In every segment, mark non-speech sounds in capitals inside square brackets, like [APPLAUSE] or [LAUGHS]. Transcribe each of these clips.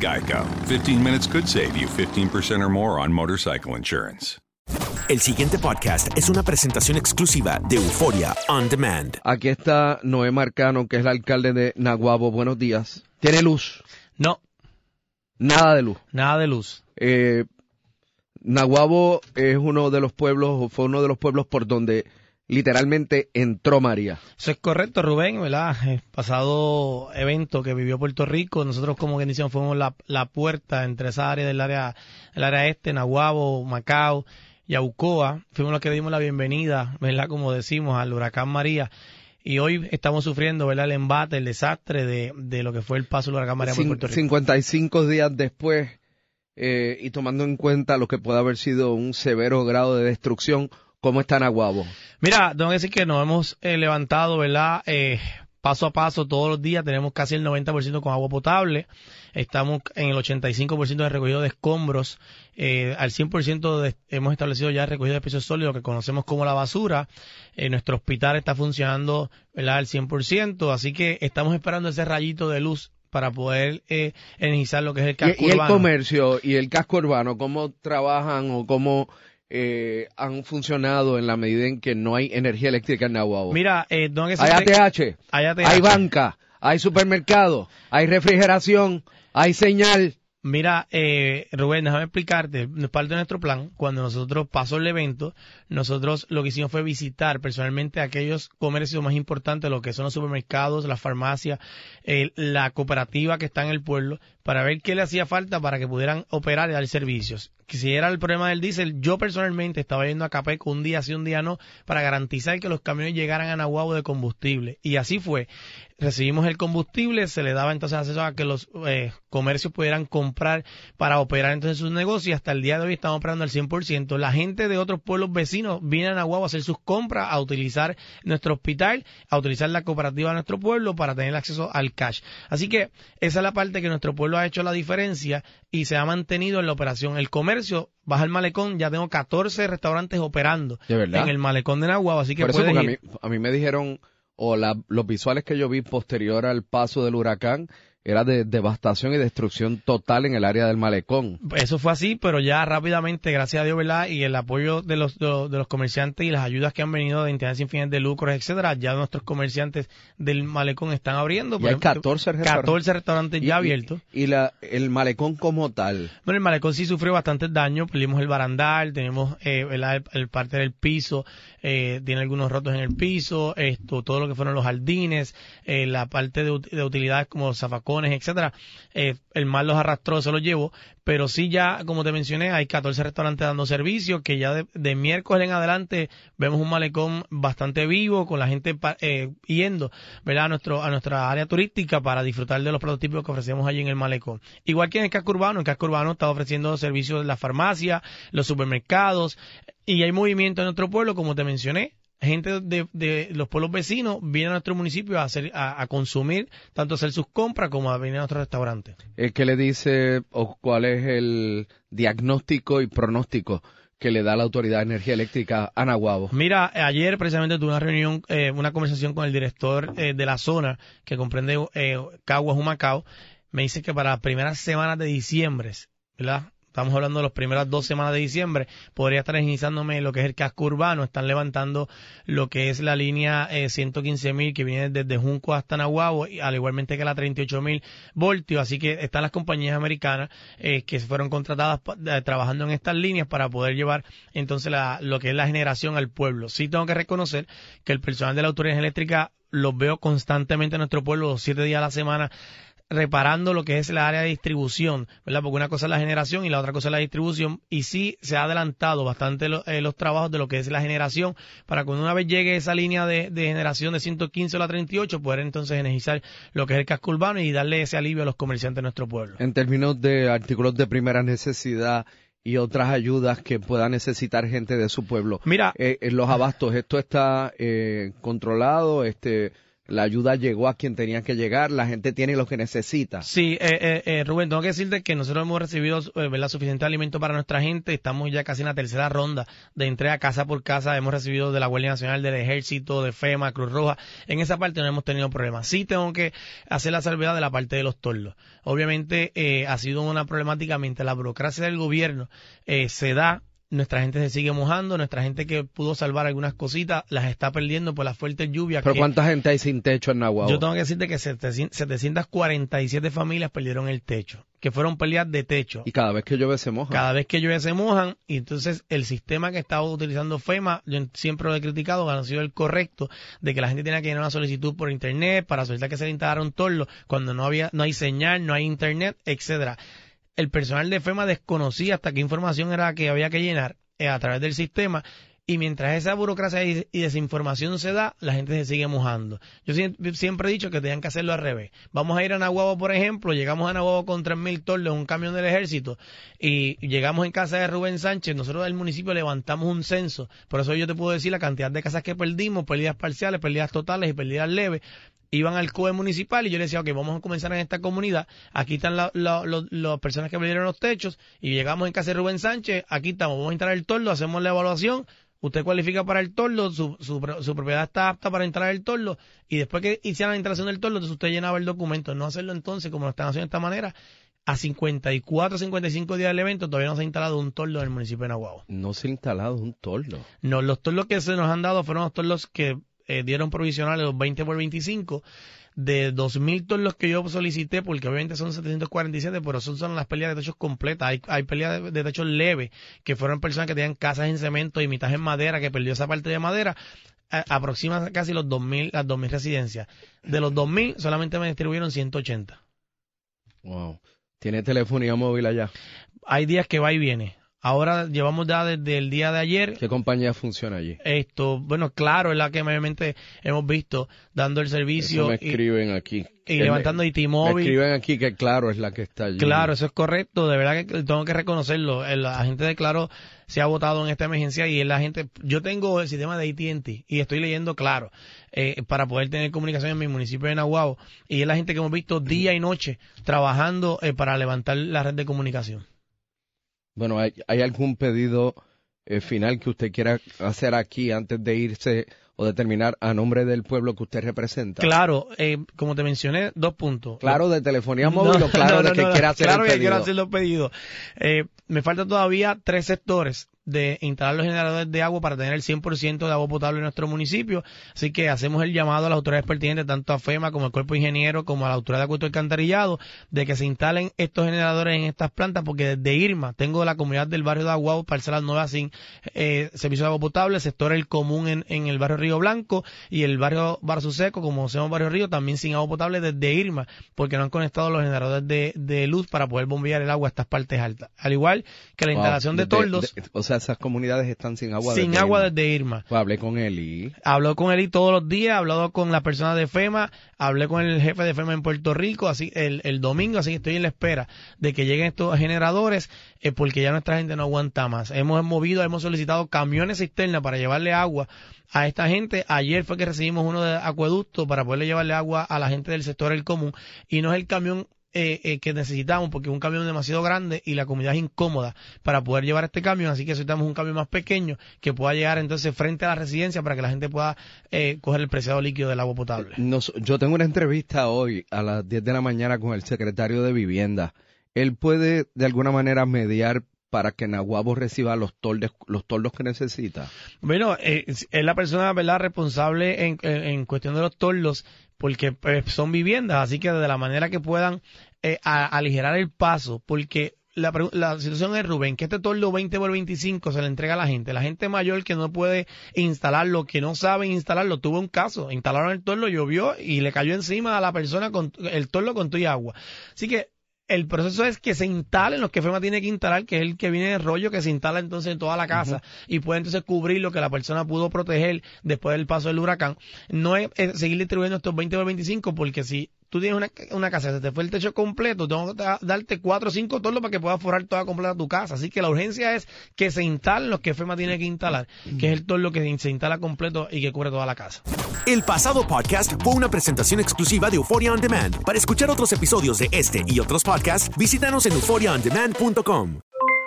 Geico. 15 minutes could save you 15% or more on motorcycle insurance. El siguiente podcast es una presentación exclusiva de Euforia On Demand. Aquí está Noé Marcano, que es el alcalde de Naguabo. Buenos días. ¿Tiene luz? No. Nada de luz. Nada de luz. Eh, Naguabo es uno de los pueblos, fue uno de los pueblos por donde literalmente entró María. Eso es correcto, Rubén, ¿verdad? El pasado evento que vivió Puerto Rico, nosotros como organización fuimos la, la puerta entre esa área del área, el área este, Nahuabo, Macao y Aucoa. Fuimos los que dimos la bienvenida, ¿verdad? Como decimos, al huracán María. Y hoy estamos sufriendo, ¿verdad? El embate, el desastre de, de lo que fue el paso del huracán María por Puerto Rico. 55 días después, eh, y tomando en cuenta lo que puede haber sido un severo grado de destrucción, ¿cómo está Naguabo? Mira, tengo que decir que nos hemos eh, levantado, ¿verdad? Eh, paso a paso todos los días, tenemos casi el 90% con agua potable, estamos en el 85% de recogido de escombros, eh, al 100% de- hemos establecido ya el recogido de pisos sólidos que conocemos como la basura, Eh, nuestro hospital está funcionando, ¿verdad? Al 100%, así que estamos esperando ese rayito de luz para poder eh, energizar lo que es el casco Y, y el urbano. comercio y el casco urbano, ¿cómo trabajan o cómo eh, han funcionado en la medida en que no hay energía eléctrica en Nahuatl? Mira, eh, hay ATH, Hay ATH. hay banca, hay supermercado, hay refrigeración, hay señal. Mira, eh, Rubén, déjame explicarte. Parte de nuestro plan, cuando nosotros pasó el evento, nosotros lo que hicimos fue visitar personalmente aquellos comercios más importantes, lo que son los supermercados, las farmacias, eh, la cooperativa que está en el pueblo, para ver qué le hacía falta para que pudieran operar y dar servicios. Que si era el problema del diésel, yo personalmente estaba yendo a Capeco un día sí, un día no, para garantizar que los camiones llegaran a Nahuabo de combustible. Y así fue. Recibimos el combustible, se le daba entonces acceso a que los eh, comercios pudieran comprar para operar entonces sus negocios y hasta el día de hoy estamos operando al 100%. La gente de otros pueblos vecinos viene a Nahuabo a hacer sus compras, a utilizar nuestro hospital, a utilizar la cooperativa de nuestro pueblo para tener acceso al cash. Así que esa es la parte que nuestro pueblo ha hecho la diferencia y se ha mantenido en la operación. El comercio, baja el malecón, ya tengo 14 restaurantes operando en el malecón de Nahuabo, así que Por eso, puedes porque a ir. mí, a mí me dijeron, o la- los visuales que yo vi posterior al paso del huracán, era de devastación y destrucción total en el área del malecón. Eso fue así, pero ya rápidamente, gracias a Dios, ¿verdad? Y el apoyo de los, de, los comerciantes y las ayudas que han venido de entidades sin fines de lucro, etcétera, ya nuestros comerciantes del malecón están abriendo. Y hay 14 restaurantes. 14 restaurantes ya abiertos. Y, la, el malecón como tal. Bueno, el malecón sí sufrió bastante daño, perdimos el barandal, tenemos eh, el, parte del piso, eh, tiene algunos rotos en el piso, esto, todo lo que fueron los jardines, eh, la parte de, de utilidades como zafacón etcétera, eh, el mal los arrastró, se los llevó, pero sí ya, como te mencioné, hay 14 restaurantes dando servicio, que ya de, miércoles en adelante vemos un malecón bastante vivo, con la gente eh, yendo, ¿verdad? A, nuestro, a nuestra área turística para disfrutar de los prototipos que ofrecemos allí en el malecón. Igual que en el casco urbano, el casco urbano está ofreciendo servicios de la farmacia, los supermercados, y hay movimiento en nuestro pueblo, como te mencioné, gente de, los pueblos vecinos viene a nuestro municipio a, hacer, a, consumir, tanto hacer sus compras como a venir a nuestros restaurantes. ¿Qué le dice o cuál es el diagnóstico y pronóstico que le da la Autoridad de Energía Eléctrica a Nahuabo? Mira, ayer precisamente tuve una reunión, eh, una conversación con el director eh, de la zona que comprende eh, Caguas, Humacao. Me dice que para las primeras semanas de diciembre, ¿verdad? Estamos hablando de las primeras dos semanas de diciembre, podría estar iniciándome lo que es el casco urbano, están levantando lo que es la línea eh, 115.000 que viene desde Junco hasta Nahuabo, al igualmente que la 38.000 voltios, así que están las compañías americanas eh, que fueron contratadas eh, trabajando en estas líneas para poder llevar entonces la, lo que es la generación al pueblo. Sí tengo que reconocer que el personal de la autoridad eléctrica los veo constantemente en nuestro pueblo, siete días a la semana, reparando lo que es la área de distribución, ¿verdad? Porque una cosa es la generación y la otra cosa es la distribución y sí se ha adelantado bastante eh, los trabajos de lo que es la generación para cuando una vez llegue esa línea de, generación de 115 a la 38 poder entonces energizar lo que es el casco urbano y darle ese alivio a los comerciantes de nuestro pueblo. En términos de artículos de primera necesidad, y otras ayudas que pueda necesitar gente de su pueblo. Mira, eh, en los abastos, esto está eh, controlado, este, la ayuda llegó a quien tenía que llegar, la gente tiene lo que necesita. Sí, eh, eh, eh, Rubén, tengo que decirte que nosotros hemos recibido eh, suficiente alimento para nuestra gente, estamos ya casi en la tercera ronda de entrega casa por casa, hemos recibido de la Guardia Nacional, del Ejército, de FEMA, Cruz Roja, en esa parte no hemos tenido problemas. Sí tengo que hacer la salvedad de la parte de los torlos. Obviamente eh, ha sido una problemática mientras la burocracia del gobierno se da nuestra gente se sigue mojando, nuestra gente que pudo salvar algunas cositas las está perdiendo por las fuertes lluvias. ¿Pero cuánta gente hay sin techo en Nahuatl? Yo tengo que decirte que 747 familias perdieron el techo, que fueron pérdidas de techo. Y cada vez que llueve se mojan. Cada vez que llueve se mojan, y entonces el sistema que estaba utilizando FEMA, yo siempre lo he criticado, ha sido el correcto, de que la gente tenía que llenar una solicitud por internet para solicitar que se le instalara un torlo, cuando no había, no hay señal, no hay internet, etcétera el personal de FEMA desconocía hasta qué información era que había que llenar eh, a través del sistema y mientras esa burocracia y desinformación se da, la gente se sigue mojando. Yo siempre he dicho que tenían que hacerlo al revés. Vamos a ir a Nahuabo, por ejemplo, llegamos a Nahuabo con 3.000 torres, un camión del ejército, y llegamos en casa de Rubén Sánchez, nosotros del municipio levantamos un censo, por eso yo te puedo decir la cantidad de casas que perdimos, pérdidas parciales, pérdidas totales y pérdidas leves, iban al COE municipal y yo le decía, ok, vamos a comenzar en esta comunidad, aquí están las personas que perdieron los techos y llegamos en casa de Rubén Sánchez, aquí estamos, vamos a entrar el tordo, hacemos la evaluación, usted cualifica para el tordo, su, su, propiedad está apta para entrar el tordo y después que hicieran la instalación del tordo, entonces usted llenaba el documento, no hacerlo entonces como lo están haciendo de esta manera, a 54, 55 días del evento todavía no se ha instalado un tordo en el municipio de Nahuatl. No se ha instalado un tordo. No, los tordos que se nos han dado fueron los tordos que eh, dieron provisionales los 20 por 25 de 2.000 los que yo solicité, porque obviamente son 747, pero son, son las peleas de techos completas. Hay, hay peleas de, techos leves, que fueron personas que tenían casas en cemento y mitad en madera, que perdió esa parte de madera. aproximan casi los 2.000, las 2.000 residencias. De los 2.000, solamente me distribuyeron 180. Wow. ¿Tiene telefonía móvil allá? Hay días que va y viene. Ahora llevamos ya desde el día de ayer. ¿Qué compañía funciona allí? Esto, bueno, claro, es la que mayormente hemos visto dando el servicio. Eso me escriben aquí. Y levantando. Me escriben aquí que claro es la que está allí. Claro, eso es correcto. De verdad que tengo que reconocerlo. La gente de Claro se ha votado en esta emergencia y es la gente. Yo tengo el sistema de AT&T y estoy leyendo Claro eh, para poder tener comunicación en mi municipio de Nahuatl y es la gente que hemos visto día y noche trabajando eh, para levantar la red de comunicación. Bueno, ¿hay, algún pedido eh, final que usted quiera hacer aquí antes de irse o determinar a nombre del pueblo que usted representa? Claro, eh, como te mencioné, dos puntos. Claro de telefonía [LAUGHS] móvil o claro de que quiera hacer claro el que pedido. quiero hacer los pedidos. Eh, me faltan todavía tres sectores de instalar los generadores de agua para tener el 100% de agua potable en nuestro municipio. Así que hacemos el llamado a las autoridades pertinentes, tanto a FEMA como al Cuerpo de Ingeniero, como a la Autoridad de Acueducto y Alcantarillado, de que se instalen estos generadores en estas plantas, porque desde Irma tengo la comunidad del barrio de Aguao, parcelas nuevas sin eh, servicio de agua potable, sector el común en, en el barrio Río Blanco y el barrio Barzo Seco, como se llama Barrio Río, también sin agua potable desde Irma, porque no han conectado los generadores de, de luz para poder bombear el agua a estas partes altas. Al igual que la Wow, instalación de de- o sea, esas comunidades están sin agua. Sin desde agua Irma. desde Irma. Pues hablé con él y... Habló con él todos los días, hablado con la persona de FEMA, hablé con el jefe de FEMA en Puerto Rico así el, el domingo, así que estoy en la espera de que lleguen estos generadores eh, porque ya nuestra gente no aguanta más. Hemos movido, hemos solicitado camiones cisterna para llevarle agua a esta gente. Ayer fue que recibimos uno de acueducto para poderle llevarle agua a la gente del sector El Común y no es el camión eh, eh, que necesitamos porque es un camión demasiado grande y la comunidad es incómoda para poder llevar este camión, así que necesitamos un camión más pequeño que pueda llegar entonces frente a la residencia para que la gente pueda eh, coger el preciado líquido del agua potable. Nos- yo tengo una entrevista hoy a las 10 de la mañana con el secretario de Vivienda. Él puede de alguna manera mediar para que Nahuabo reciba los toldos, los toldos que necesita. Bueno, eh, es la persona verdad responsable en, cuestión de los torlos porque pues, son viviendas, así que de la manera que puedan eh, aligerar el paso, porque la, situación es, Rubén, que este tordo 20 por 25 se le entrega a la gente. La gente mayor que no puede instalarlo, que no sabe instalarlo, tuvo un caso. Instalaron el tordo, llovió y le cayó encima a la persona con el tordo con tu y agua. Así que el proceso es que se instalen los que FEMA tiene que instalar, que es el que viene de rollo, que se instala entonces en toda la casa y puede entonces cubrir lo que la persona pudo proteger después del paso del huracán. No es, seguir distribuyendo estos 20 por 25 porque si tú tienes una, una casa, se te fue el techo completo, tengo que da- darte 4 o 5 tornos para que puedas forrar toda completa tu casa. Así que la urgencia es que se instalen los que FEMA tiene que instalar, que es el torno que se instala completo y que cubre toda la casa. El pasado podcast fue una presentación exclusiva de Euphoria On Demand. Para escuchar otros episodios de este y otros podcasts, visítanos en euphoriaondemand.com.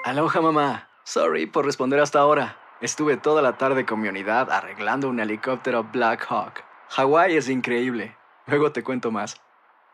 Aloha mamá. Sorry por responder hasta ahora. Estuve toda la tarde con mi unidad arreglando un helicóptero Black Hawk. Hawái es increíble. Luego te cuento más.